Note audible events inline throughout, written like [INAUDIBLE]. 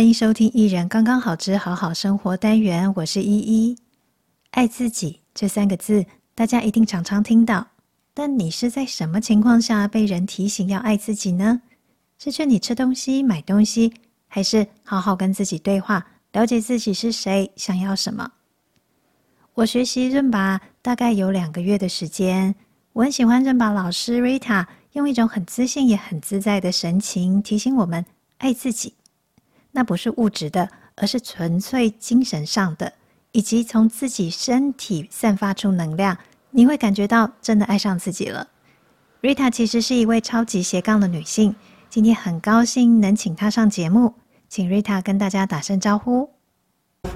欢迎收听《一人刚刚好之好好生活》单元，我是依依。爱自己这三个字，大家一定常常听到。但你是在什么情况下被人提醒要爱自己呢？是劝你吃东西、买东西，还是好好跟自己对话，了解自己是谁，想要什么？我学习伦巴大概有两个月的时间，我很喜欢伦巴老师 Rita 用一种很自信也很自在的神情提醒我们爱自己。那不是物质的，而是纯粹精神上的，以及从自己身体散发出能量，你会感觉到真的爱上自己了。Rita 其实是一位超级斜杠的女性。今天很高兴能请她上节目，请 Rita 跟大家打声招呼。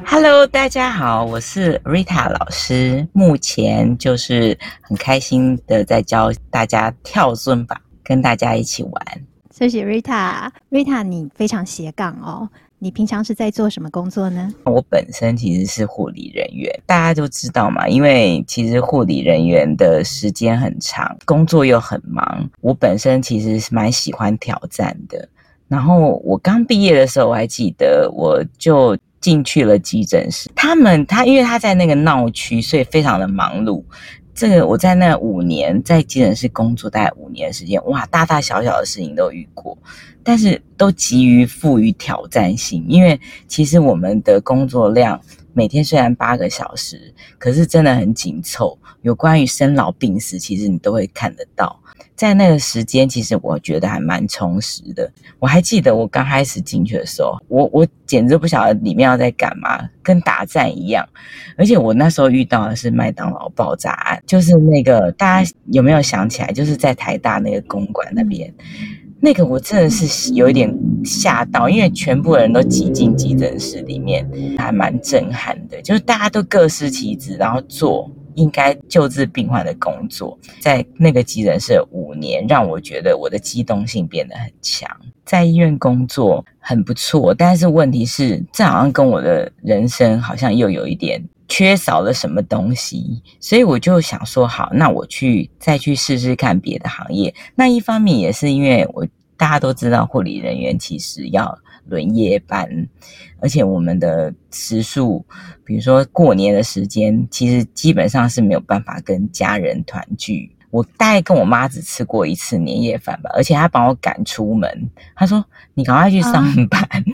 Hello，大家好，我是 Rita 老师，目前就是很开心的在教大家跳尊巴，跟大家一起玩。谢谢 Rita，Rita 你非常斜杠哦。你平常是在做什么工作呢？我本身其实是护理人员，大家都知道嘛，因为其实护理人员的时间很长，工作又很忙。我本身其实是蛮喜欢挑战的。然后我刚毕业的时候，我还记得，我就进去了急诊室。他们他因为他在那个闹区，所以非常的忙碌。这个我在那五年在急诊室工作，大概五年的时间，哇，大大小小的事情都遇过，但是都急于赋予挑战性，因为其实我们的工作量每天虽然八个小时，可是真的很紧凑，有关于生老病死，其实你都会看得到。在那个时间，其实我觉得还蛮充实的。我还记得我刚开始进去的时候，我我简直不晓得里面要在干嘛，跟打战一样。而且我那时候遇到的是麦当劳爆炸案，就是那个大家有没有想起来？就是在台大那个公馆那边，那个我真的是有一点吓到，因为全部人都挤进急诊室里面，还蛮震撼的。就是大家都各司其职，然后做。应该救治病患的工作，在那个急诊室五年，让我觉得我的机动性变得很强。在医院工作很不错，但是问题是，这好像跟我的人生好像又有一点缺少了什么东西，所以我就想说，好，那我去再去试试看别的行业。那一方面也是因为我大家都知道，护理人员其实要。轮夜班，而且我们的时数，比如说过年的时间，其实基本上是没有办法跟家人团聚。我大概跟我妈只吃过一次年夜饭吧，而且她把我赶出门，她说：“你赶快去上班，啊、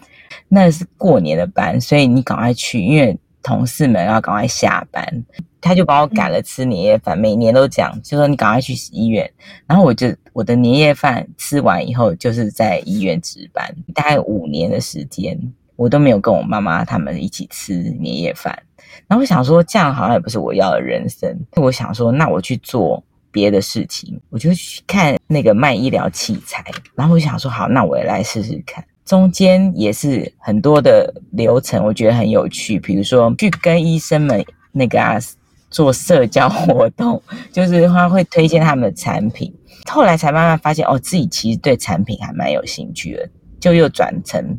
那是过年的班，所以你赶快去，因为同事们要赶快下班。”他就把我赶了吃年夜饭，每年都讲，就说你赶快去医院。然后我就我的年夜饭吃完以后，就是在医院值班，大概五年的时间，我都没有跟我妈妈他们一起吃年夜饭。然后我想说，这样好像也不是我要的人生。我想说，那我去做别的事情，我就去看那个卖医疗器材。然后我想说，好，那我也来试试看。中间也是很多的流程，我觉得很有趣。比如说，去跟医生们那个啊。做社交活动，就是他会推荐他们的产品，后来才慢慢发现哦，自己其实对产品还蛮有兴趣的，就又转成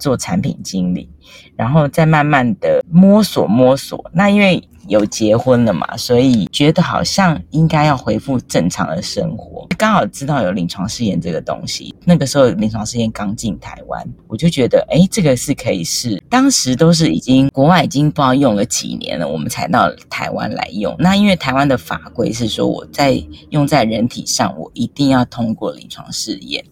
做产品经理，然后再慢慢的摸索摸索。那因为有结婚了嘛，所以觉得好像应该要恢复正常的生活。刚好知道有临床试验这个东西，那个时候临床试验刚进台湾，我就觉得诶，这个是可以试。当时都是已经国外已经不知道用了几年了，我们才到台湾来用。那因为台湾的法规是说，我在用在人体上，我一定要通过临床试验。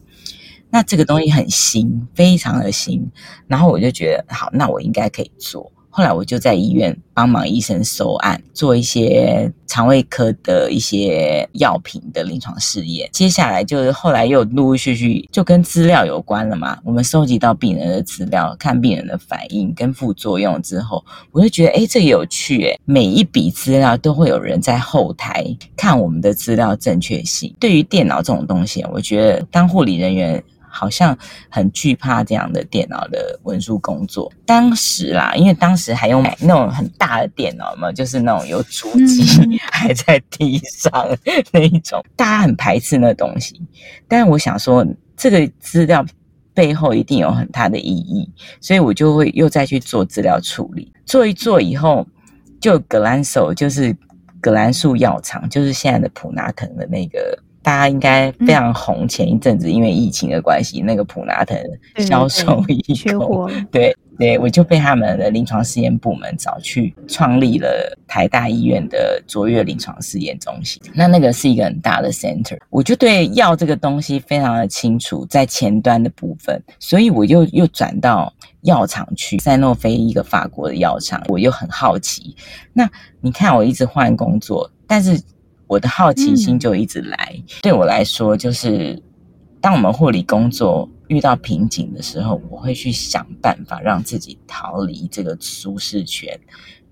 那这个东西很新，非常的新，然后我就觉得好，那我应该可以做。后来我就在医院帮忙医生收案，做一些肠胃科的一些药品的临床试验。接下来就是后来又陆陆续续就跟资料有关了嘛。我们收集到病人的资料，看病人的反应跟副作用之后，我就觉得诶，这有趣诶，每一笔资料都会有人在后台看我们的资料正确性。对于电脑这种东西，我觉得当护理人员。好像很惧怕这样的电脑的文书工作。当时啦，因为当时还用那种很大的电脑嘛，就是那种有主机还在地上那一种，大家很排斥那东西。但是我想说，这个资料背后一定有很大的意义，所以我就会又再去做资料处理。做一做以后，就葛兰索就是葛兰素药厂，就是现在的普拿疼的那个。大家应该非常红。前一阵子因为疫情的关系，那个普拿疼销售一空。[LAUGHS] 对对，我就被他们的临床试验部门找去创立了台大医院的卓越临床试验中心。那那个是一个很大的 center，我就对药这个东西非常的清楚，在前端的部分，所以我又又转到药厂去，赛诺菲一个法国的药厂，我又很好奇。那你看，我一直换工作，但是。我的好奇心就一直来，嗯、对我来说，就是当我们护理工作遇到瓶颈的时候，我会去想办法让自己逃离这个舒适圈，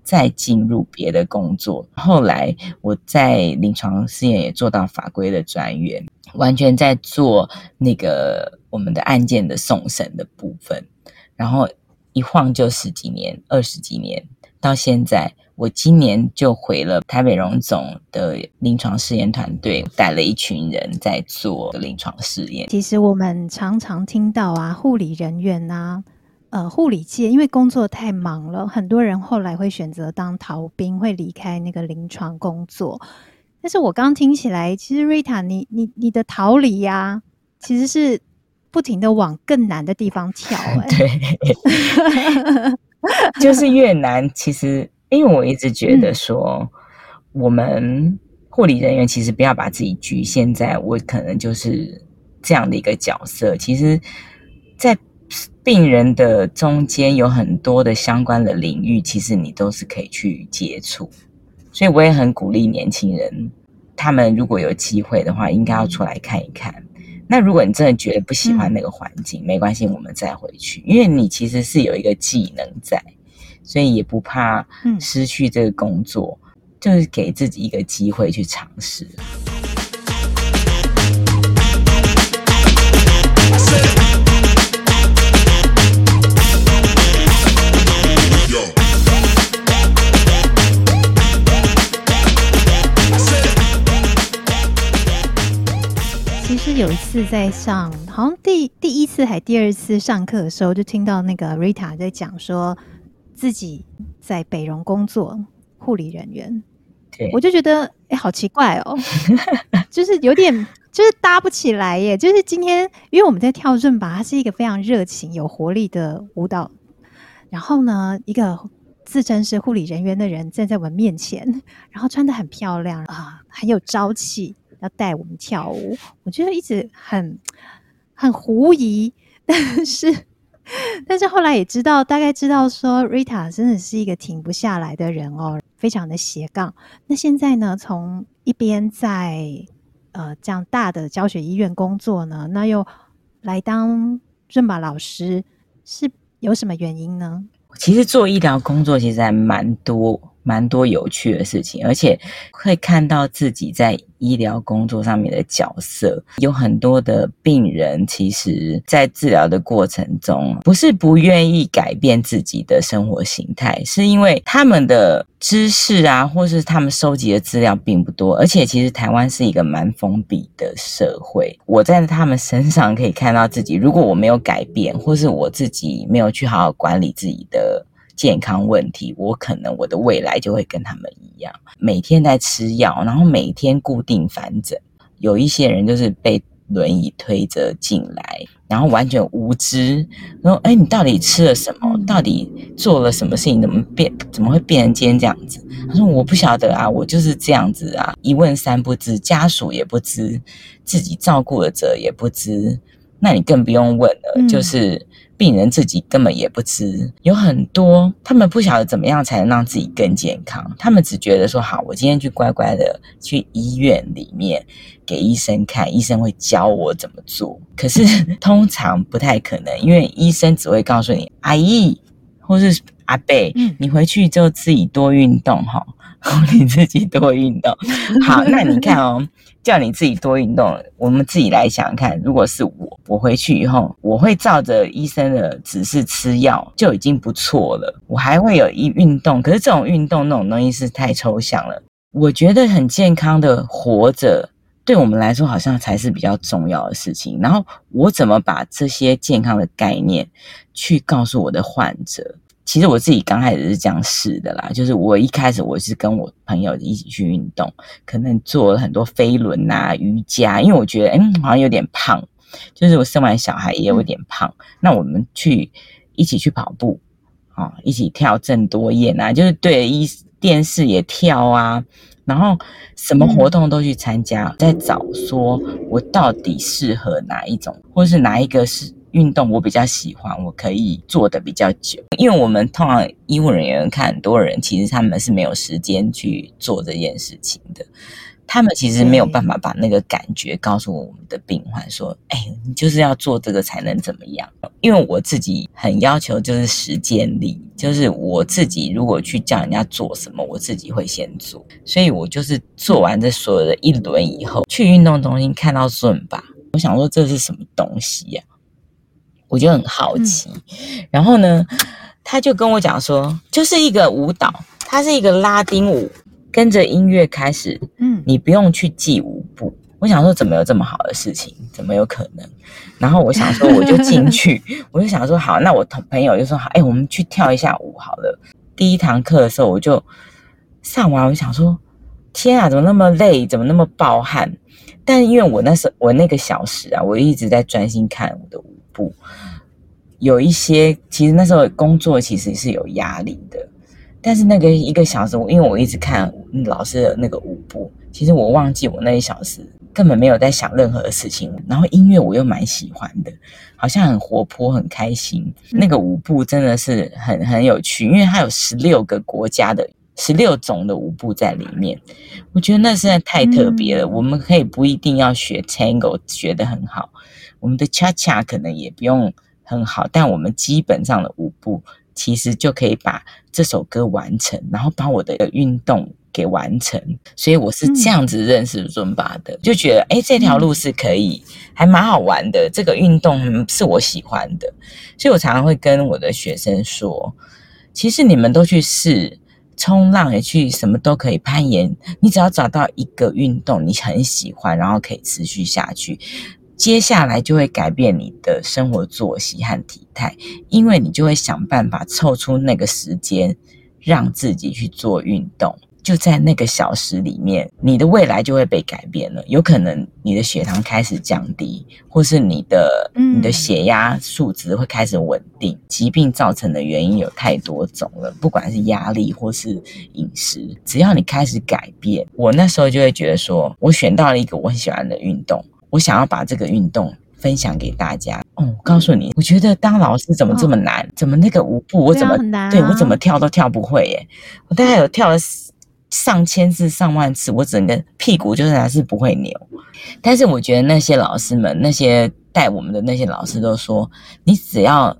再进入别的工作。后来我在临床试验也做到法规的专员，完全在做那个我们的案件的送审的部分，然后一晃就十几年、二十几年，到现在。我今年就回了台北荣总的临床试验团队，带了一群人在做临床试验。其实我们常常听到啊，护理人员啊，呃，护理界因为工作太忙了，很多人后来会选择当逃兵，会离开那个临床工作。但是我刚听起来，其实 Rita，你你你的逃离呀、啊，其实是不停的往更难的地方跳、[LAUGHS] 欸。哎，对，[LAUGHS] 就是越难，其实。因为我一直觉得说，我们护理人员其实不要把自己局限在我可能就是这样的一个角色。其实，在病人的中间有很多的相关的领域，其实你都是可以去接触。所以我也很鼓励年轻人，他们如果有机会的话，应该要出来看一看。那如果你真的觉得不喜欢那个环境，没关系，我们再回去，因为你其实是有一个技能在。所以也不怕失去这个工作，嗯、就是给自己一个机会去尝试。其实有一次在上，好像第第一次还第二次上课的时候，就听到那个 Rita 在讲说。自己在北荣工作，护理人员，对我就觉得哎、欸，好奇怪哦，[LAUGHS] 就是有点就是搭不起来耶。就是今天，因为我们在跳伦巴，它是一个非常热情、有活力的舞蹈。然后呢，一个自称是护理人员的人站在我们面前，然后穿的很漂亮啊，很有朝气，要带我们跳舞。我觉得一直很很狐疑，但 [LAUGHS] 是。[LAUGHS] 但是后来也知道，大概知道说，Rita 真的是一个停不下来的人哦，非常的斜杠。那现在呢，从一边在呃这样大的教学医院工作呢，那又来当润马老师，是有什么原因呢？其实做医疗工作其实还蛮多。蛮多有趣的事情，而且会看到自己在医疗工作上面的角色。有很多的病人，其实在治疗的过程中，不是不愿意改变自己的生活形态，是因为他们的知识啊，或是他们收集的资料并不多。而且，其实台湾是一个蛮封闭的社会。我在他们身上可以看到自己，如果我没有改变，或是我自己没有去好好管理自己的。健康问题，我可能我的未来就会跟他们一样，每天在吃药，然后每天固定返诊。有一些人就是被轮椅推着进来，然后完全无知，然后哎，你到底吃了什么？到底做了什么事情？怎么变？怎么会变成今天这样子？他说我不晓得啊，我就是这样子啊，一问三不知，家属也不知，自己照顾的者也不知，那你更不用问了，嗯、就是。病人自己根本也不吃，有很多他们不晓得怎么样才能让自己更健康，他们只觉得说好，我今天去乖乖的去医院里面给医生看，医生会教我怎么做。可是 [LAUGHS] 通常不太可能，因为医生只会告诉你阿姨或是阿伯，你回去就自己多运动哈，[LAUGHS] 你自己多运动。好，那你看哦。叫你自己多运动，我们自己来想想看，如果是我，我回去以后，我会照着医生的指示吃药，就已经不错了。我还会有一运动，可是这种运动那种东西是太抽象了。我觉得很健康的活着，对我们来说好像才是比较重要的事情。然后我怎么把这些健康的概念去告诉我的患者？其实我自己刚开始是这样试的啦，就是我一开始我是跟我朋友一起去运动，可能做了很多飞轮啊、瑜伽，因为我觉得嗯好像有点胖，就是我生完小孩也有点胖，那我们去一起去跑步，啊、一起跳郑多燕啊，就是对一电视也跳啊。然后什么活动都去参加，在找说我到底适合哪一种，或是哪一个是运动我比较喜欢，我可以做的比较久。因为我们通常医护人员看很多人，其实他们是没有时间去做这件事情的。他们其实没有办法把那个感觉告诉我们的病患说：“哎，你就是要做这个才能怎么样？”因为我自己很要求就是实践力，就是我自己如果去叫人家做什么，我自己会先做。所以我就是做完这所有的一轮以后，去运动中心看到顺吧，我想说这是什么东西呀？我就很好奇。然后呢，他就跟我讲说，就是一个舞蹈，它是一个拉丁舞。跟着音乐开始，嗯，你不用去记舞步。我想说，怎么有这么好的事情？怎么有可能？然后我想说，我就进去，[LAUGHS] 我就想说，好，那我同朋友就说，好，哎，我们去跳一下舞好了。第一堂课的时候，我就上完，我想说，天啊，怎么那么累？怎么那么暴汗？但因为我那时候我那个小时啊，我一直在专心看我的舞步，有一些其实那时候工作其实是有压力的。但是那个一个小时，我因为我一直看老师的那个舞步，其实我忘记我那一小时根本没有在想任何的事情。然后音乐我又蛮喜欢的，好像很活泼、很开心。那个舞步真的是很很有趣，因为它有十六个国家的十六种的舞步在里面。我觉得那实在太特别了。我们可以不一定要学 Tango 学得很好，我们的 Cha Cha 可能也不用很好，但我们基本上的舞步。其实就可以把这首歌完成，然后把我的运动给完成。所以我是这样子认识尊巴的，就觉得诶，这条路是可以，还蛮好玩的。这个运动是我喜欢的，所以我常常会跟我的学生说，其实你们都去试冲浪，也去什么都可以攀岩，你只要找到一个运动你很喜欢，然后可以持续下去。接下来就会改变你的生活作息和体态，因为你就会想办法凑出那个时间，让自己去做运动。就在那个小时里面，你的未来就会被改变了。有可能你的血糖开始降低，或是你的你的血压数值会开始稳定。疾病造成的原因有太多种了，不管是压力或是饮食，只要你开始改变，我那时候就会觉得说，我选到了一个我很喜欢的运动。我想要把这个运动分享给大家。哦，我告诉你，我觉得当老师怎么这么难？哦、怎么那个舞步我怎么对我怎么跳都跳不会耶？我大概有跳了上千次、上万次，我整个屁股就是还是不会扭。但是我觉得那些老师们，那些带我们的那些老师都说，你只要。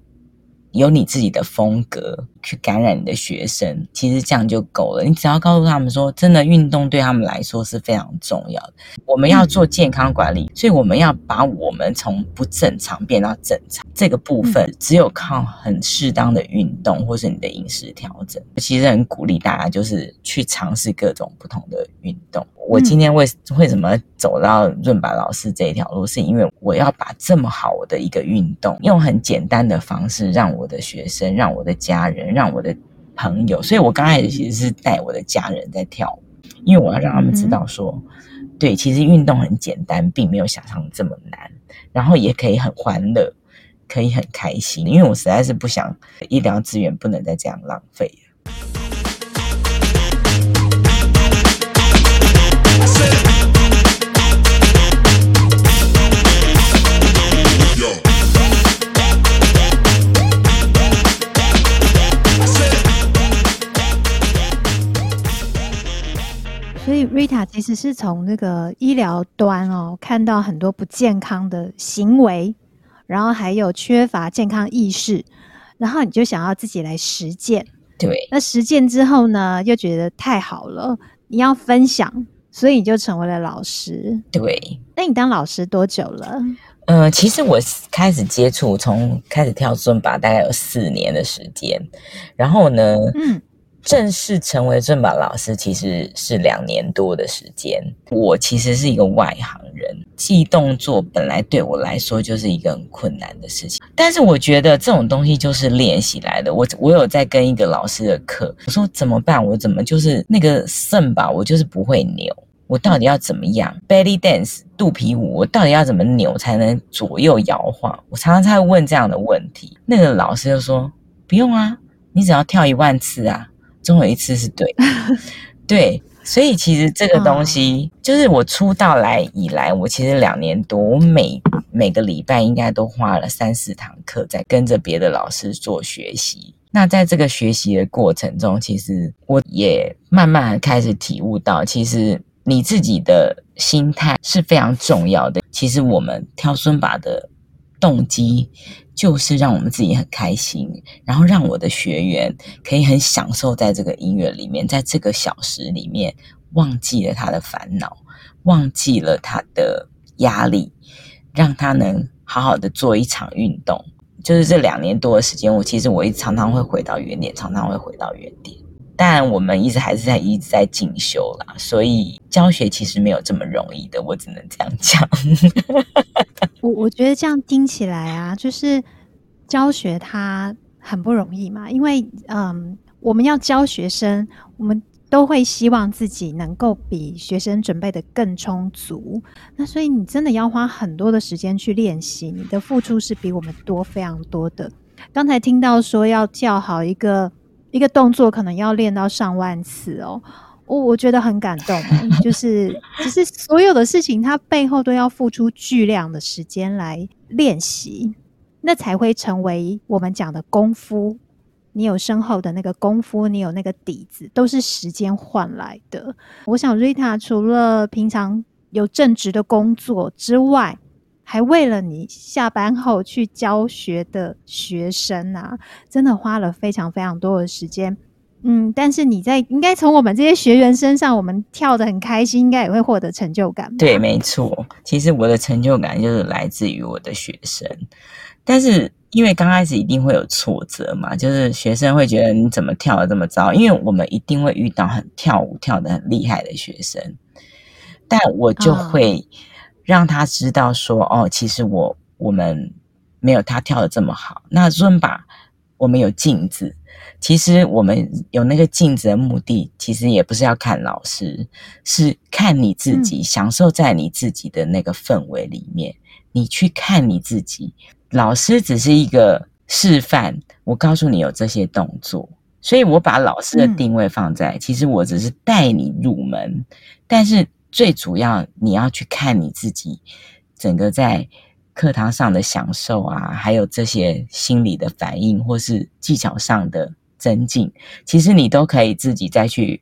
有你自己的风格去感染你的学生，其实这样就够了。你只要告诉他们说，真的运动对他们来说是非常重要的。我们要做健康管理，所以我们要把我们从不正常变到正常这个部分，只有靠很适当的运动或是你的饮食调整。其实很鼓励大家，就是去尝试各种不同的运动。我今天为为什么走到润白老师这一条路，是因为我要把这么好的一个运动，用很简单的方式，让我的学生、让我的家人、让我的朋友。所以我刚开始其实是带我的家人在跳舞，因为我要让他们知道说，对，其实运动很简单，并没有想象这么难，然后也可以很欢乐，可以很开心。因为我实在是不想医疗资源不能再这样浪费。所以，Rita 其实是从那个医疗端哦，看到很多不健康的行为，然后还有缺乏健康意识，然后你就想要自己来实践。对，那实践之后呢，又觉得太好了，你要分享，所以你就成为了老师。对，那你当老师多久了？呃，其实我开始接触，从开始跳尊吧大概有四年的时间，然后呢，嗯。正式成为尊巴老师其实是两年多的时间。我其实是一个外行人，记动作本来对我来说就是一个很困难的事情。但是我觉得这种东西就是练习来的。我我有在跟一个老师的课，我说怎么办？我怎么就是那个肾吧，我就是不会扭。我到底要怎么样？Belly dance 肚皮舞，我到底要怎么扭才能左右摇晃？我常常在问这样的问题。那个老师就说：“不用啊，你只要跳一万次啊，总有一次是对的。[LAUGHS] ”对，所以其实这个东西就是我出道来以来，我其实两年多，我每每个礼拜应该都花了三四堂课在跟着别的老师做学习。那在这个学习的过程中，其实我也慢慢开始体悟到，其实。你自己的心态是非常重要的。其实我们跳尊巴的动机就是让我们自己很开心，然后让我的学员可以很享受在这个音乐里面，在这个小时里面忘记了他的烦恼，忘记了他的压力，让他能好好的做一场运动。就是这两年多的时间，我其实我一常常会回到原点，常常会回到原点。但我们一直还是在一直在进修啦，所以教学其实没有这么容易的，我只能这样讲。[LAUGHS] 我我觉得这样听起来啊，就是教学它很不容易嘛，因为嗯，我们要教学生，我们都会希望自己能够比学生准备的更充足。那所以你真的要花很多的时间去练习，你的付出是比我们多非常多的。刚才听到说要教好一个。一个动作可能要练到上万次哦，我我觉得很感动，[LAUGHS] 就是其实所有的事情，它背后都要付出巨量的时间来练习，那才会成为我们讲的功夫。你有深厚的那个功夫，你有那个底子，都是时间换来的。我想 Rita 除了平常有正职的工作之外，还为了你下班后去教学的学生啊，真的花了非常非常多的时间。嗯，但是你在应该从我们这些学员身上，我们跳得很开心，应该也会获得成就感。对，没错。其实我的成就感就是来自于我的学生，但是因为刚开始一定会有挫折嘛，就是学生会觉得你怎么跳得这么糟？因为我们一定会遇到很跳舞跳得很厉害的学生，但我就会。哦让他知道说哦，其实我我们没有他跳的这么好。那尊巴，我们有镜子，其实我们有那个镜子的目的，其实也不是要看老师，是看你自己，享受在你自己的那个氛围里面。嗯、你去看你自己，老师只是一个示范。我告诉你有这些动作，所以我把老师的定位放在，嗯、其实我只是带你入门，但是。最主要，你要去看你自己整个在课堂上的享受啊，还有这些心理的反应，或是技巧上的增进，其实你都可以自己再去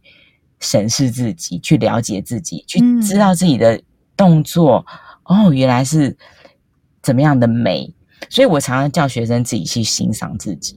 审视自己，去了解自己，去知道自己的动作、嗯、哦，原来是怎么样的美。所以我常常叫学生自己去欣赏自己，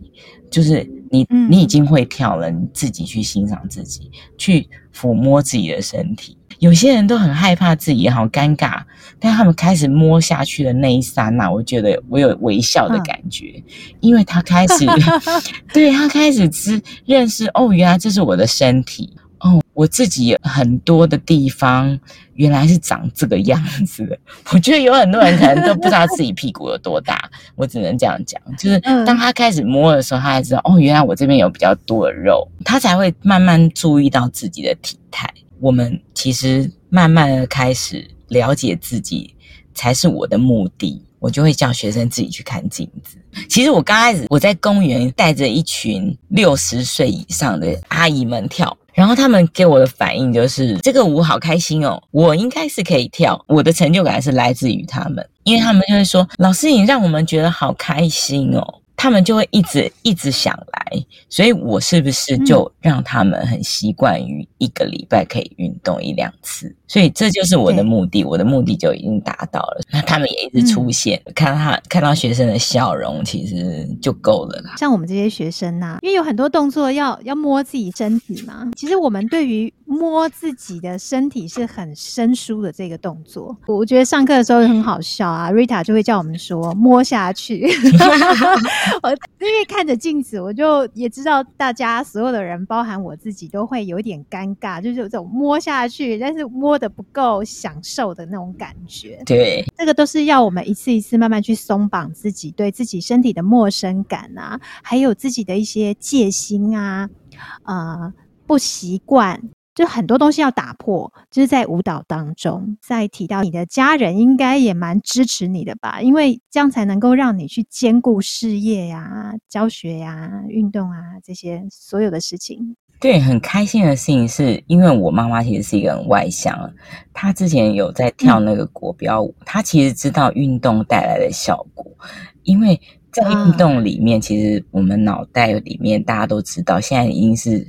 就是你你已经会跳了，你自己去欣赏自己，去抚摸自己的身体。有些人都很害怕自己好尴尬，但他们开始摸下去的那一刹那，我觉得我有微笑的感觉，嗯、因为他开始，[LAUGHS] 对，他开始知认识哦，原来这是我的身体哦，我自己有很多的地方原来是长这个样子的。[LAUGHS] 我觉得有很多人可能都不知道自己屁股有多大，[LAUGHS] 我只能这样讲，就是当他开始摸的时候，他才知道哦，原来我这边有比较多的肉，他才会慢慢注意到自己的体态。我们其实慢慢的开始了解自己，才是我的目的。我就会叫学生自己去看镜子。其实我刚开始我在公园带着一群六十岁以上的阿姨们跳，然后他们给我的反应就是这个舞好开心哦，我应该是可以跳。我的成就感是来自于他们，因为他们就会说：“老师，你让我们觉得好开心哦。”他们就会一直一直想来，所以我是不是就让他们很习惯于一个礼拜可以运动一两次？所以这就是我的目的，我的目的就已经达到了。那他们也一直出现，嗯、看到他看到学生的笑容，其实就够了啦。像我们这些学生呐、啊，因为有很多动作要要摸自己身体嘛，其实我们对于摸自己的身体是很生疏的这个动作。我觉得上课的时候很好笑啊，Rita 就会叫我们说摸下去。[LAUGHS] [LAUGHS] 我因为看着镜子，我就也知道大家所有的人，包含我自己，都会有一点尴尬，就是有这种摸下去，但是摸的不够享受的那种感觉。对，这个都是要我们一次一次慢慢去松绑自己，对自己身体的陌生感啊，还有自己的一些戒心啊，呃，不习惯。就很多东西要打破，就是在舞蹈当中。再提到你的家人，应该也蛮支持你的吧？因为这样才能够让你去兼顾事业呀、啊、教学呀、啊、运动啊这些所有的事情。对，很开心的事情是因为我妈妈其实是一个很外向，她之前有在跳那个国标舞，嗯、她其实知道运动带来的效果。因为在运动里面，啊、其实我们脑袋里面大家都知道，现在已经是。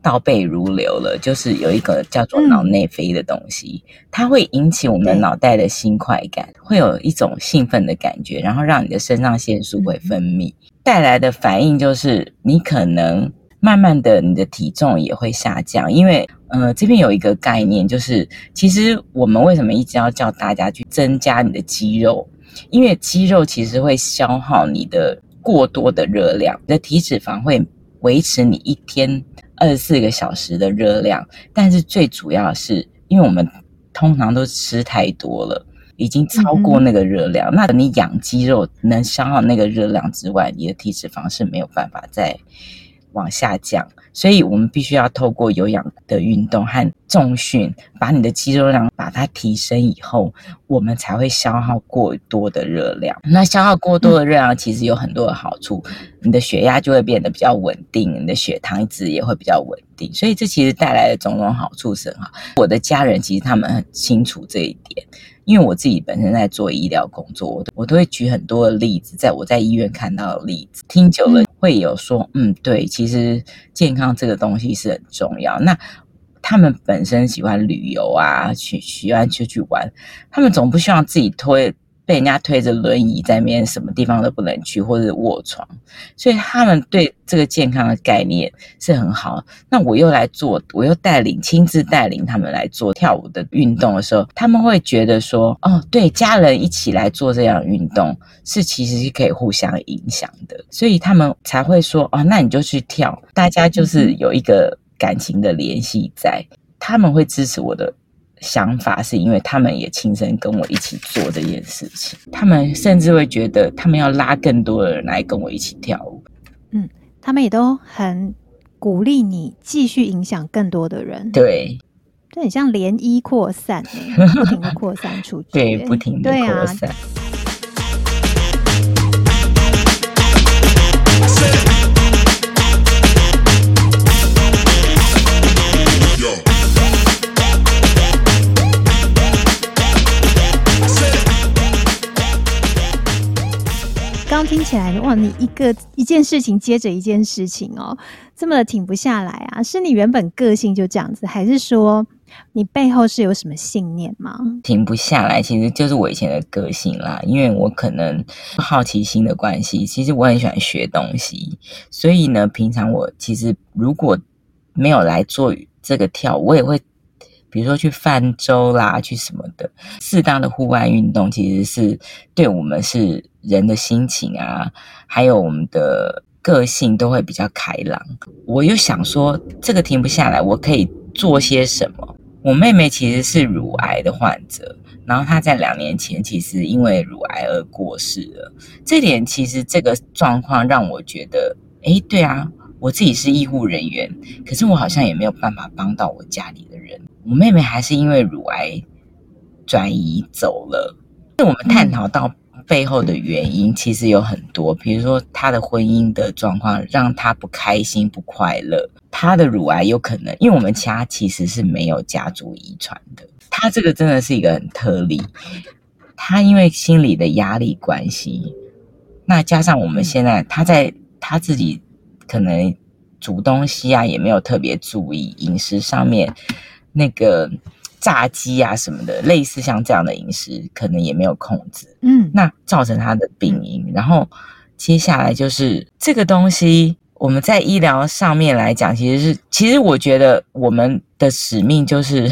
倒背如流了，就是有一个叫做脑内啡的东西，嗯、它会引起我们脑袋的新快感，会有一种兴奋的感觉，然后让你的肾上腺素会分泌，带来的反应就是你可能慢慢的你的体重也会下降，因为呃这边有一个概念，就是其实我们为什么一直要叫大家去增加你的肌肉，因为肌肉其实会消耗你的过多的热量，你的体脂肪会维持你一天。二十四个小时的热量，但是最主要是因为我们通常都吃太多了，已经超过那个热量。嗯、那你养肌肉能消耗那个热量之外，你的体脂肪是没有办法再往下降。所以我们必须要透过有氧的运动和重训，把你的肌肉量把它提升以后，我们才会消耗过多的热量。那消耗过多的热量其实有很多的好处，你的血压就会变得比较稳定，你的血糖值也会比较稳定。所以这其实带来的种种好处是很好。我的家人其实他们很清楚这一点。因为我自己本身在做医疗工作，我我都会举很多的例子，在我在医院看到的例子，听久了会有说，嗯，对，其实健康这个东西是很重要。那他们本身喜欢旅游啊，去喜欢出去玩，他们总不希望自己推。被人家推着轮椅在那边，什么地方都不能去，或者卧床，所以他们对这个健康的概念是很好。那我又来做，我又带领亲自带领他们来做跳舞的运动的时候，他们会觉得说：“哦，对，家人一起来做这样运动，是其实是可以互相影响的。”所以他们才会说：“哦，那你就去跳。”大家就是有一个感情的联系在，他们会支持我的。想法是因为他们也亲身跟我一起做这件事情，他们甚至会觉得他们要拉更多的人来跟我一起跳舞。嗯，他们也都很鼓励你继续影响更多的人。对，这很像涟漪扩散，不停的扩散出去。[LAUGHS] 对，不停的扩散。起来，哇，你一个一件事情接着一件事情哦，这么的停不下来啊？是你原本个性就这样子，还是说你背后是有什么信念吗？停不下来，其实就是我以前的个性啦。因为我可能好奇心的关系，其实我很喜欢学东西，所以呢，平常我其实如果没有来做这个跳，我也会。比如说去泛舟啦，去什么的，适当的户外运动其实是对我们是人的心情啊，还有我们的个性都会比较开朗。我又想说，这个停不下来，我可以做些什么？我妹妹其实是乳癌的患者，然后她在两年前其实因为乳癌而过世了。这点其实这个状况让我觉得，诶，对啊。我自己是医护人员，可是我好像也没有办法帮到我家里的人。我妹妹还是因为乳癌转移走了。那我们探讨到背后的原因，其实有很多，比如说她的婚姻的状况让她不开心、不快乐。她的乳癌有可能，因为我们家其实是没有家族遗传的。她这个真的是一个很特例。她因为心理的压力关系，那加上我们现在她在她自己。可能煮东西啊，也没有特别注意饮食上面，那个炸鸡啊什么的，类似像这样的饮食，可能也没有控制。嗯，那造成他的病因。然后接下来就是这个东西，我们在医疗上面来讲，其实是，其实我觉得我们的使命就是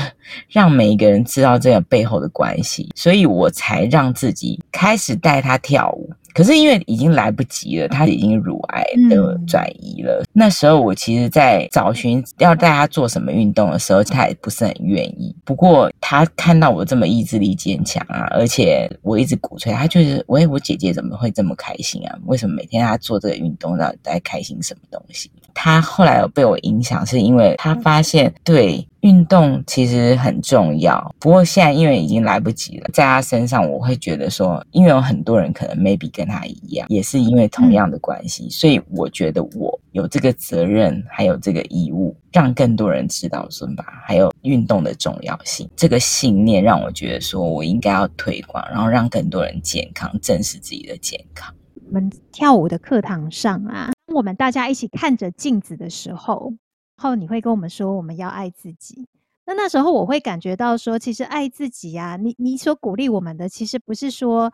让每一个人知道这个背后的关系，所以我才让自己开始带他跳舞。可是因为已经来不及了，他已经乳癌的转移了。嗯、那时候我其实，在找寻要带他做什么运动的时候，他也不是很愿意。不过他看到我这么意志力坚强啊，而且我一直鼓吹他，就是喂，我姐姐怎么会这么开心啊？为什么每天她做这个运动，到底在开心什么东西？他后来有被我影响，是因为他发现对。运动其实很重要，不过现在因为已经来不及了，在他身上我会觉得说，因为有很多人可能 maybe 跟他一样，也是因为同样的关系，所以我觉得我有这个责任，还有这个义务，让更多人知道尊巴还有运动的重要性。这个信念让我觉得说我应该要推广，然后让更多人健康，正视自己的健康。我们跳舞的课堂上啊，我们大家一起看着镜子的时候。后你会跟我们说，我们要爱自己。那那时候我会感觉到说，其实爱自己呀，你你所鼓励我们的，其实不是说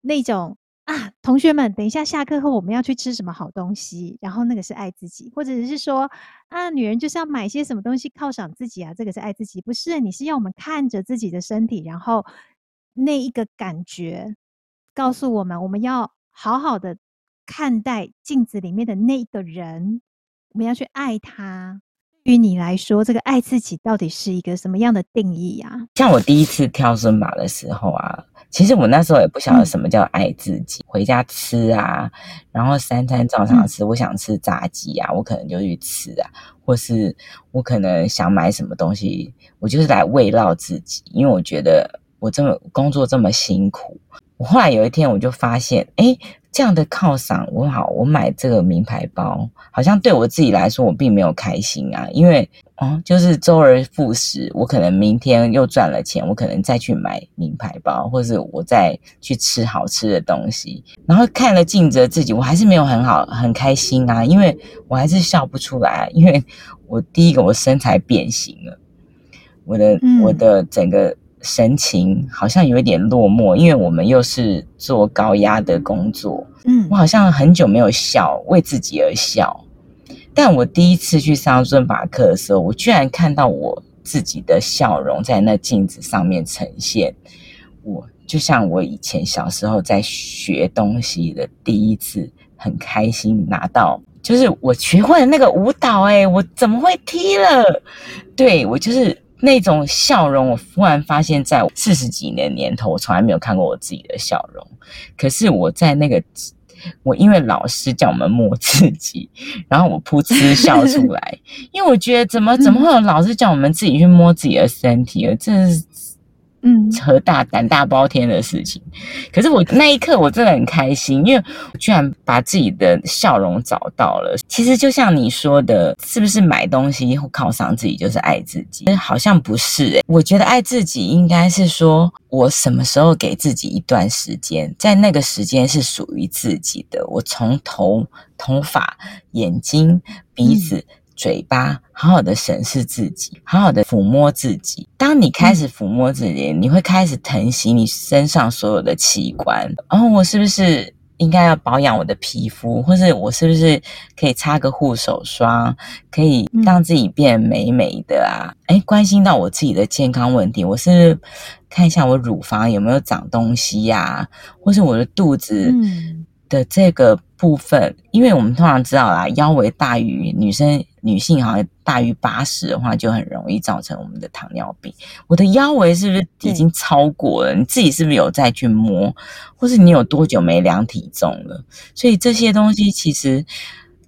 那种啊，同学们，等一下下课后我们要去吃什么好东西，然后那个是爱自己，或者是说啊，女人就是要买些什么东西犒赏自己啊，这个是爱自己，不是？你是要我们看着自己的身体，然后那一个感觉告诉我们，我们要好好的看待镜子里面的那一个人。我们要去爱他。对于你来说，这个爱自己到底是一个什么样的定义呀？像我第一次跳尊巴的时候啊，其实我那时候也不晓得什么叫爱自己。嗯、回家吃啊，然后三餐照常吃。嗯、我想吃炸鸡啊，我可能就去吃啊，或是我可能想买什么东西，我就是来慰劳自己，因为我觉得我这么工作这么辛苦。我后来有一天我就发现，哎。这样的犒赏我好，我买这个名牌包，好像对我自己来说，我并没有开心啊，因为哦，就是周而复始，我可能明天又赚了钱，我可能再去买名牌包，或是我再去吃好吃的东西，然后看了镜子的自己，我还是没有很好很开心啊，因为我还是笑不出来，因为我第一个我身材变形了，我的、嗯、我的整个。神情好像有一点落寞，因为我们又是做高压的工作，嗯，我好像很久没有笑，为自己而笑。但我第一次去上尊法课的时候，我居然看到我自己的笑容在那镜子上面呈现。我就像我以前小时候在学东西的第一次，很开心拿到，就是我学会了那个舞蹈，欸，诶，我怎么会踢了？对，我就是。那种笑容，我忽然发现，在四十几年年头，我从来没有看过我自己的笑容。可是我在那个，我因为老师叫我们摸自己，[LAUGHS] 然后我噗嗤笑出来，因为我觉得怎么怎么会有老师叫我们自己去摸自己的身体？而这是。嗯，和大胆大包天的事情，可是我那一刻我真的很开心，因为居然把自己的笑容找到了。其实就像你说的，是不是买东西或犒赏自己就是爱自己？好像不是诶，我觉得爱自己应该是说，我什么时候给自己一段时间，在那个时间是属于自己的。我从头、头发、眼睛、鼻子。嘴巴好好的审视自己，好好的抚摸自己。当你开始抚摸自己，你会开始疼惜你身上所有的器官。然后，哦，我是不是应该要保养我的皮肤，或是我是不是可以擦个护手霜，可以让自己变美美的啊？诶，关心到我自己的健康问题，我是不是看一下我乳房有没有长东西呀，或是我的肚子的这个部分，因为我们通常知道啦，腰围大于女生。女性好像大于八十的话，就很容易造成我们的糖尿病。我的腰围是不是已经超过了？你自己是不是有再去摸，或是你有多久没量体重了？所以这些东西，其实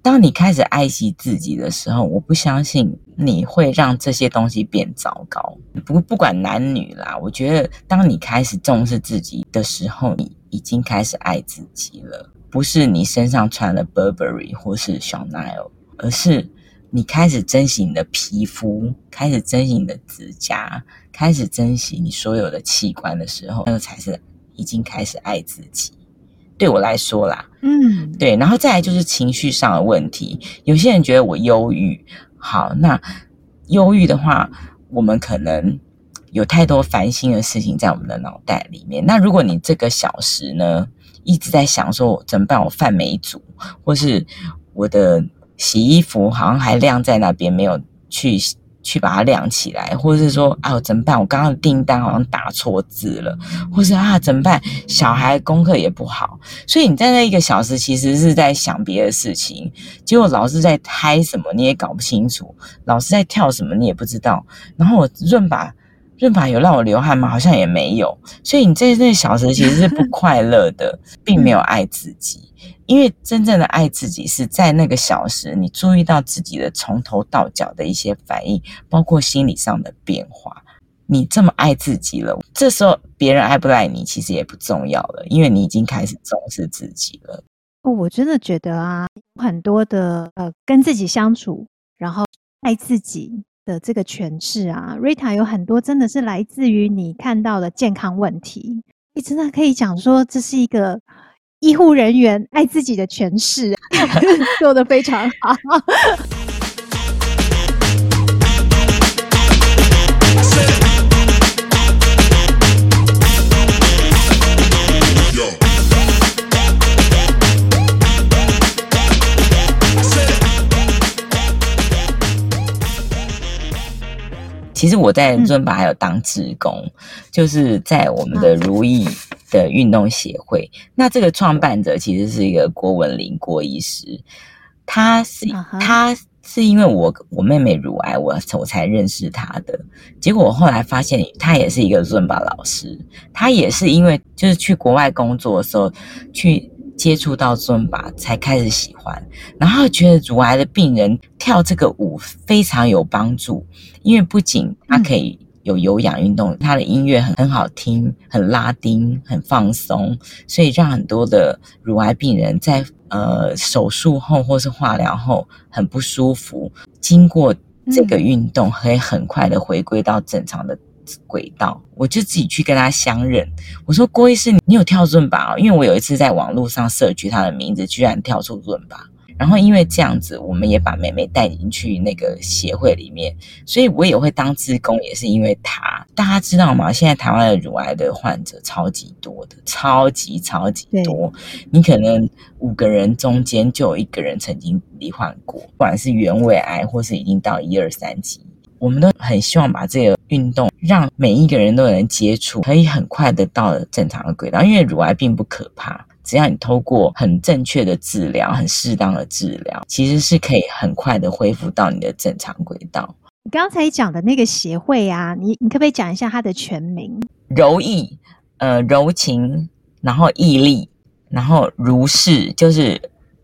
当你开始爱惜自己的时候，我不相信你会让这些东西变糟糕。不不管男女啦，我觉得当你开始重视自己的时候，你已经开始爱自己了。不是你身上穿了 Burberry 或是 Chanel，而是。你开始珍惜你的皮肤，开始珍惜你的指甲，开始珍惜你所有的器官的时候，那个才是已经开始爱自己。对我来说啦，嗯，对。然后再来就是情绪上的问题，有些人觉得我忧郁，好，那忧郁的话，我们可能有太多烦心的事情在我们的脑袋里面。那如果你这个小时呢，一直在想说怎么办，我饭没煮，或是我的。洗衣服好像还晾在那边，没有去。去把它晾起来，或者是说啊，我怎么办？我刚刚的订单好像打错字了，或是啊，怎么办？小孩功课也不好，所以你在那一个小时其实是在想别的事情，结果老师在嗨什么你也搞不清楚，老师在跳什么你也不知道。然后我润把润发有让我流汗吗？好像也没有，所以你在那小时其实是不快乐的，[LAUGHS] 并没有爱自己。因为真正的爱自己是在那个小时，你注意到自己的从头到脚的一些反应，包括心理上的变化。你这么爱自己了，这时候别人爱不爱你其实也不重要了，因为你已经开始重视自己了。哦，我真的觉得啊，很多的呃跟自己相处，然后爱自己的这个诠释啊，Rita 有很多真的是来自于你看到的健康问题，你真的可以讲说这是一个。医护人员爱自己的诠释 [LAUGHS] 做的非常好。其实我在尊巴还有当志工，嗯、就是在我们的如意的运动协会。嗯、那这个创办者其实是一个郭文林郭医师，他是、嗯、他是因为我我妹妹乳癌，我我才认识他的。结果我后来发现他也是一个尊巴老师，他也是因为就是去国外工作的时候去。接触到尊巴才开始喜欢，然后觉得乳癌的病人跳这个舞非常有帮助，因为不仅它可以有有氧运动，它的音乐很很好听，很拉丁，很放松，所以让很多的乳癌病人在呃手术后或是化疗后很不舒服，经过这个运动可以很快的回归到正常的。轨道，我就自己去跟他相认。我说郭医师，你有跳尊巴哦？因为我有一次在网络上 search 他的名字，居然跳出润吧。然后因为这样子，我们也把妹妹带进去那个协会里面，所以我也会当志工，也是因为他。大家知道吗？现在台湾的乳癌的患者超级多的，超级超级多。你可能五个人中间就有一个人曾经罹患过，不管是原位癌或是已经到一二三级。我们都很希望把这个运动让每一个人都能接触，可以很快的到了正常的轨道。因为乳癌并不可怕，只要你透过很正确的治疗、很适当的治疗，其实是可以很快的恢复到你的正常轨道。你刚才讲的那个协会啊，你你可不可以讲一下它的全名？柔意，呃，柔情，然后毅力，然后如是，就是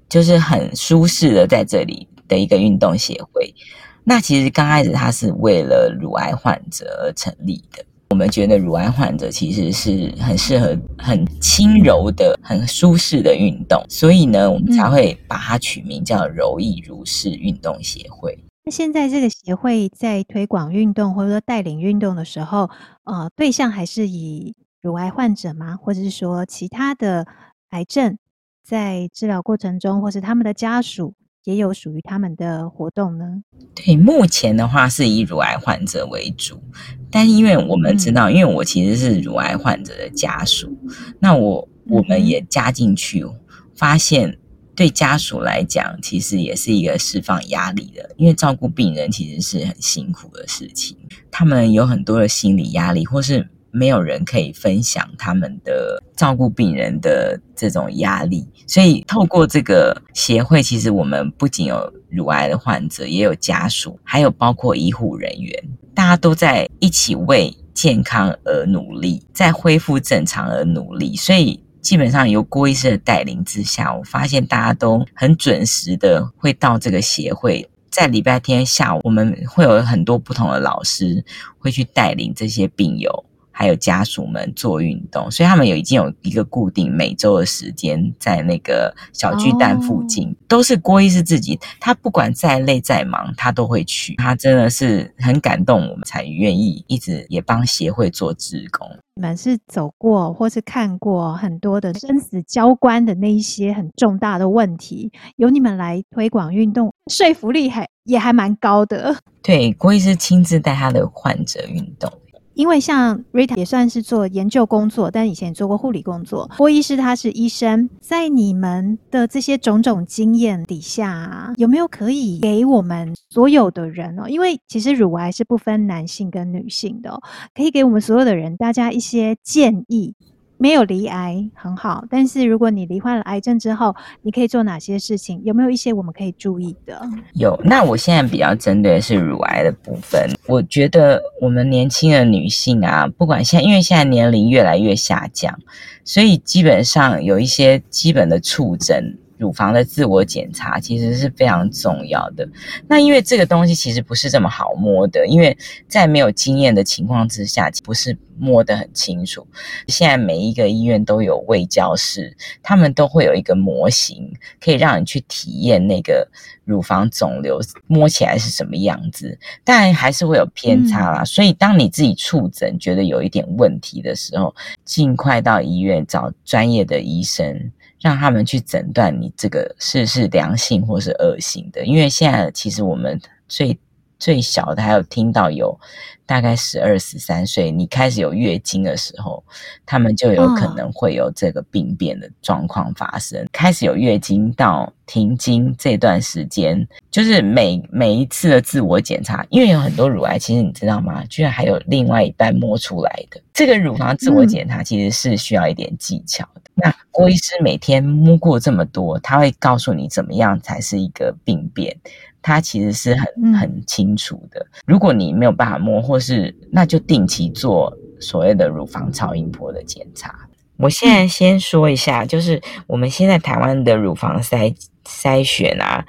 就是很舒适的在这里的一个运动协会。那其实刚开始它是为了乳癌患者而成立的。我们觉得乳癌患者其实是很适合很轻柔的、很舒适的运动，所以呢，我们才会把它取名叫柔意如是运动协会。那现在这个协会在推广运动或者说带领运动的时候，呃，对象还是以乳癌患者吗？或者是说其他的癌症在治疗过程中，或是他们的家属？也有属于他们的活动呢？对，目前的话是以乳癌患者为主，但因为我们知道，嗯、因为我其实是乳癌患者的家属，那我我们也加进去，发现对家属来讲，其实也是一个释放压力的，因为照顾病人其实是很辛苦的事情，他们有很多的心理压力，或是。没有人可以分享他们的照顾病人的这种压力，所以透过这个协会，其实我们不仅有乳癌的患者，也有家属，还有包括医护人员，大家都在一起为健康而努力，在恢复正常而努力。所以基本上由郭医师的带领之下，我发现大家都很准时的会到这个协会，在礼拜天下午，我们会有很多不同的老师会去带领这些病友。还有家属们做运动，所以他们有已经有一个固定每周的时间，在那个小巨蛋附近，哦、都是郭医师自己。他不管再累再忙，他都会去。他真的是很感动，我们才愿意一直也帮协会做志工。你们是走过或是看过很多的生死交关的那一些很重大的问题，由你们来推广运动，说服力还也还蛮高的。对，郭医师亲自带他的患者运动。因为像 Rita 也算是做研究工作，但以前也做过护理工作。郭医师他是医生，在你们的这些种种经验底下，有没有可以给我们所有的人哦？因为其实乳癌是不分男性跟女性的，可以给我们所有的人大家一些建议。没有罹癌很好，但是如果你罹患了癌症之后，你可以做哪些事情？有没有一些我们可以注意的？有，那我现在比较针对的是乳癌的部分。我觉得我们年轻的女性啊，不管现在，因为现在年龄越来越下降，所以基本上有一些基本的触诊。乳房的自我检查其实是非常重要的。那因为这个东西其实不是这么好摸的，因为在没有经验的情况之下，不是摸得很清楚。现在每一个医院都有胃教室，他们都会有一个模型，可以让你去体验那个乳房肿瘤摸起来是什么样子。当然还是会有偏差啦，嗯、所以当你自己触诊觉得有一点问题的时候，尽快到医院找专业的医生。让他们去诊断你这个是是良性或是恶性的，因为现在其实我们最最小的还有听到有大概十二十三岁，你开始有月经的时候，他们就有可能会有这个病变的状况发生。哦、开始有月经到停经这段时间，就是每每一次的自我检查，因为有很多乳癌，其实你知道吗？居然还有另外一半摸出来的。这个乳房自我检查其实是需要一点技巧的。那郭医师每天摸过这么多，他会告诉你怎么样才是一个病变，他其实是很很清楚的。如果你没有办法摸，或是那就定期做所谓的乳房超音波的检查。我现在先说一下，就是我们现在台湾的乳房筛筛选啊，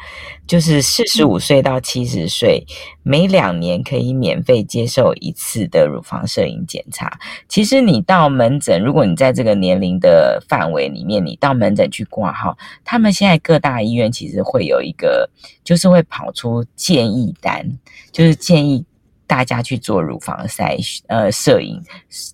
就是四十五岁到七十岁，每两年可以免费接受一次的乳房摄影检查。其实你到门诊，如果你在这个年龄的范围里面，你到门诊去挂号，他们现在各大医院其实会有一个，就是会跑出建议单，就是建议。大家去做乳房筛呃摄影，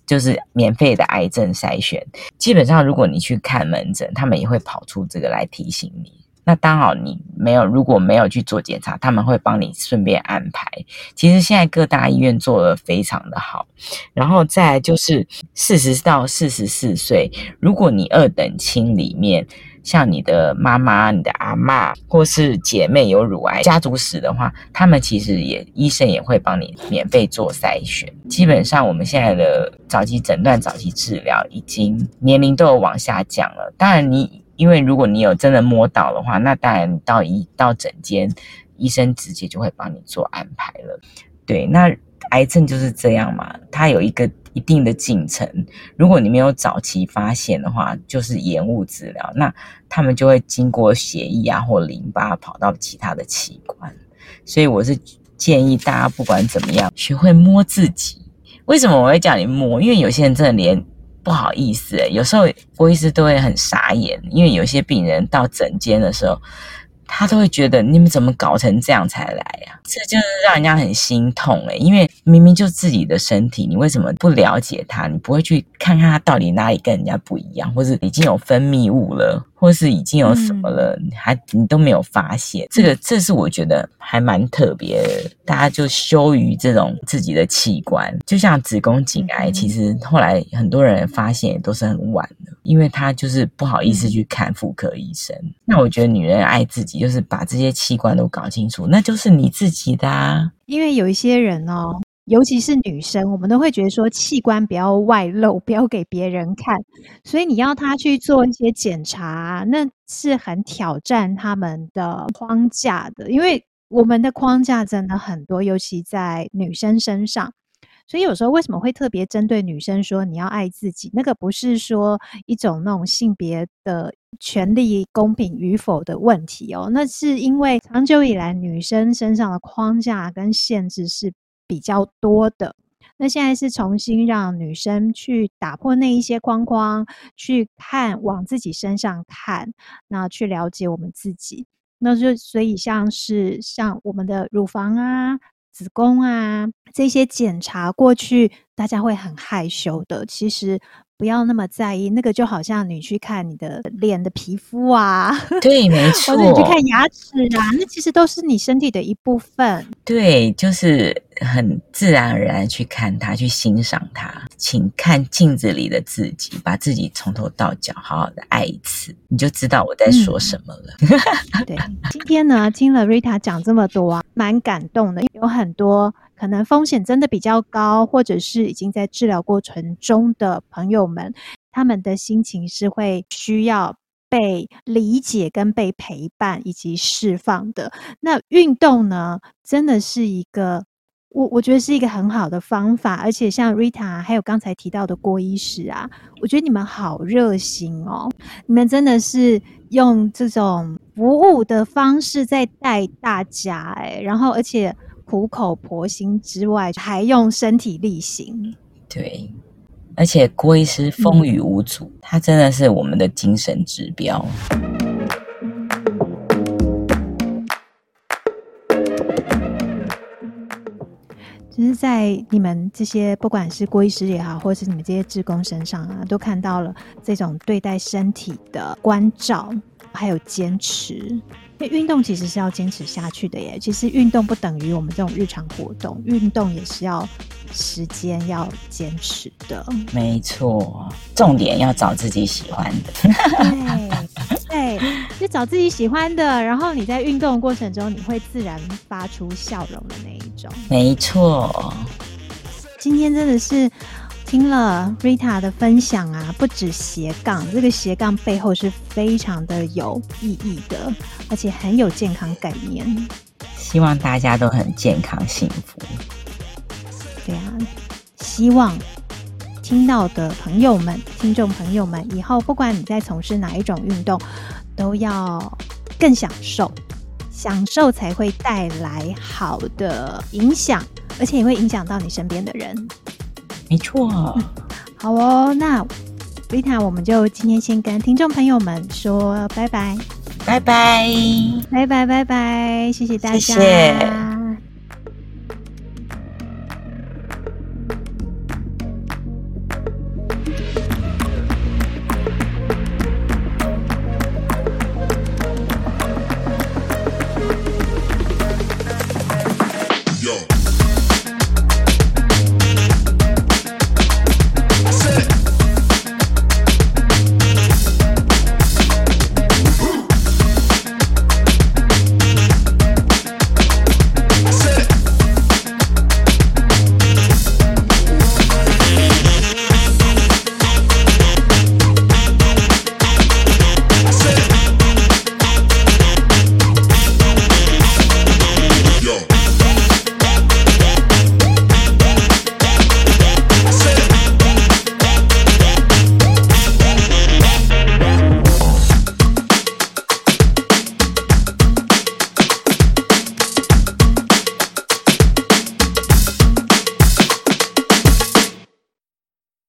就是免费的癌症筛选。基本上，如果你去看门诊，他们也会跑出这个来提醒你。那当好你没有如果没有去做检查，他们会帮你顺便安排。其实现在各大医院做得非常的好。然后再就是四十到四十四岁，如果你二等亲里面。像你的妈妈、你的阿妈或是姐妹有乳癌家族史的话，他们其实也医生也会帮你免费做筛选。基本上我们现在的早期诊断、早期治疗已经年龄都有往下降了。当然，你因为如果你有真的摸到的话，那当然到一到诊间，医生直接就会帮你做安排了。对，那癌症就是这样嘛，它有一个。一定的进程，如果你没有早期发现的话，就是延误治疗，那他们就会经过血液啊或淋巴跑到其他的器官。所以我是建议大家不管怎么样，学会摸自己。为什么我会叫你摸？因为有些人真的连不好意思，欸，有时候郭医师都会很傻眼，因为有些病人到诊间的时候。他都会觉得你们怎么搞成这样才来呀？这就是让人家很心痛诶，因为明明就自己的身体，你为什么不了解他？你不会去看看他到底哪里跟人家不一样，或是已经有分泌物了？或是已经有什么了，还你都没有发现，这个这是我觉得还蛮特别的。大家就羞于这种自己的器官，就像子宫颈癌，其实后来很多人发现也都是很晚的，因为他就是不好意思去看妇科医生。嗯、那我觉得女人爱自己，就是把这些器官都搞清楚，那就是你自己的啊。因为有一些人哦。尤其是女生，我们都会觉得说器官不要外露，不要给别人看，所以你要她去做一些检查，那是很挑战他们的框架的。因为我们的框架真的很多，尤其在女生身上，所以有时候为什么会特别针对女生说你要爱自己？那个不是说一种那种性别的权利公平与否的问题哦，那是因为长久以来女生身上的框架跟限制是。比较多的，那现在是重新让女生去打破那一些框框，去看，往自己身上看，那去了解我们自己。那就所以像是像我们的乳房啊、子宫啊这些检查，过去大家会很害羞的，其实不要那么在意。那个就好像你去看你的脸的皮肤啊，对，[LAUGHS] 没错，或者你去看牙齿啊，那其实都是你身体的一部分。对，就是很自然而然去看它，去欣赏它。请看镜子里的自己，把自己从头到脚好好的爱一次，你就知道我在说什么了。嗯、对，今天呢，听了 Rita 讲这么多啊，蛮感动的，有很多。可能风险真的比较高，或者是已经在治疗过程中的朋友们，他们的心情是会需要被理解、跟被陪伴以及释放的。那运动呢，真的是一个我我觉得是一个很好的方法，而且像 Rita 还有刚才提到的郭医师啊，我觉得你们好热心哦，你们真的是用这种服务的方式在带大家哎，然后而且。苦口婆心之外，还用身体力行。对，而且郭医师风雨无阻，嗯、他真的是我们的精神指标。就是在你们这些，不管是郭医师也好，或是你们这些职工身上啊，都看到了这种对待身体的关照，还有坚持。因为运动其实是要坚持下去的耶。其实运动不等于我们这种日常活动，运动也是要时间要坚持的。没错，重点要找自己喜欢的。[LAUGHS] 对，对，就找自己喜欢的，然后你在运动的过程中，你会自然发出笑容的那一种。没错，今天真的是。听了 Rita 的分享啊，不止斜杠，这个斜杠背后是非常的有意义的，而且很有健康概念。希望大家都很健康幸福。对啊，希望听到的朋友们、听众朋友们，以后不管你在从事哪一种运动，都要更享受，享受才会带来好的影响，而且也会影响到你身边的人。没错、嗯，好哦，那 Rita，我们就今天先跟听众朋友们说拜拜，拜拜，拜拜，拜拜，谢谢大家。谢谢。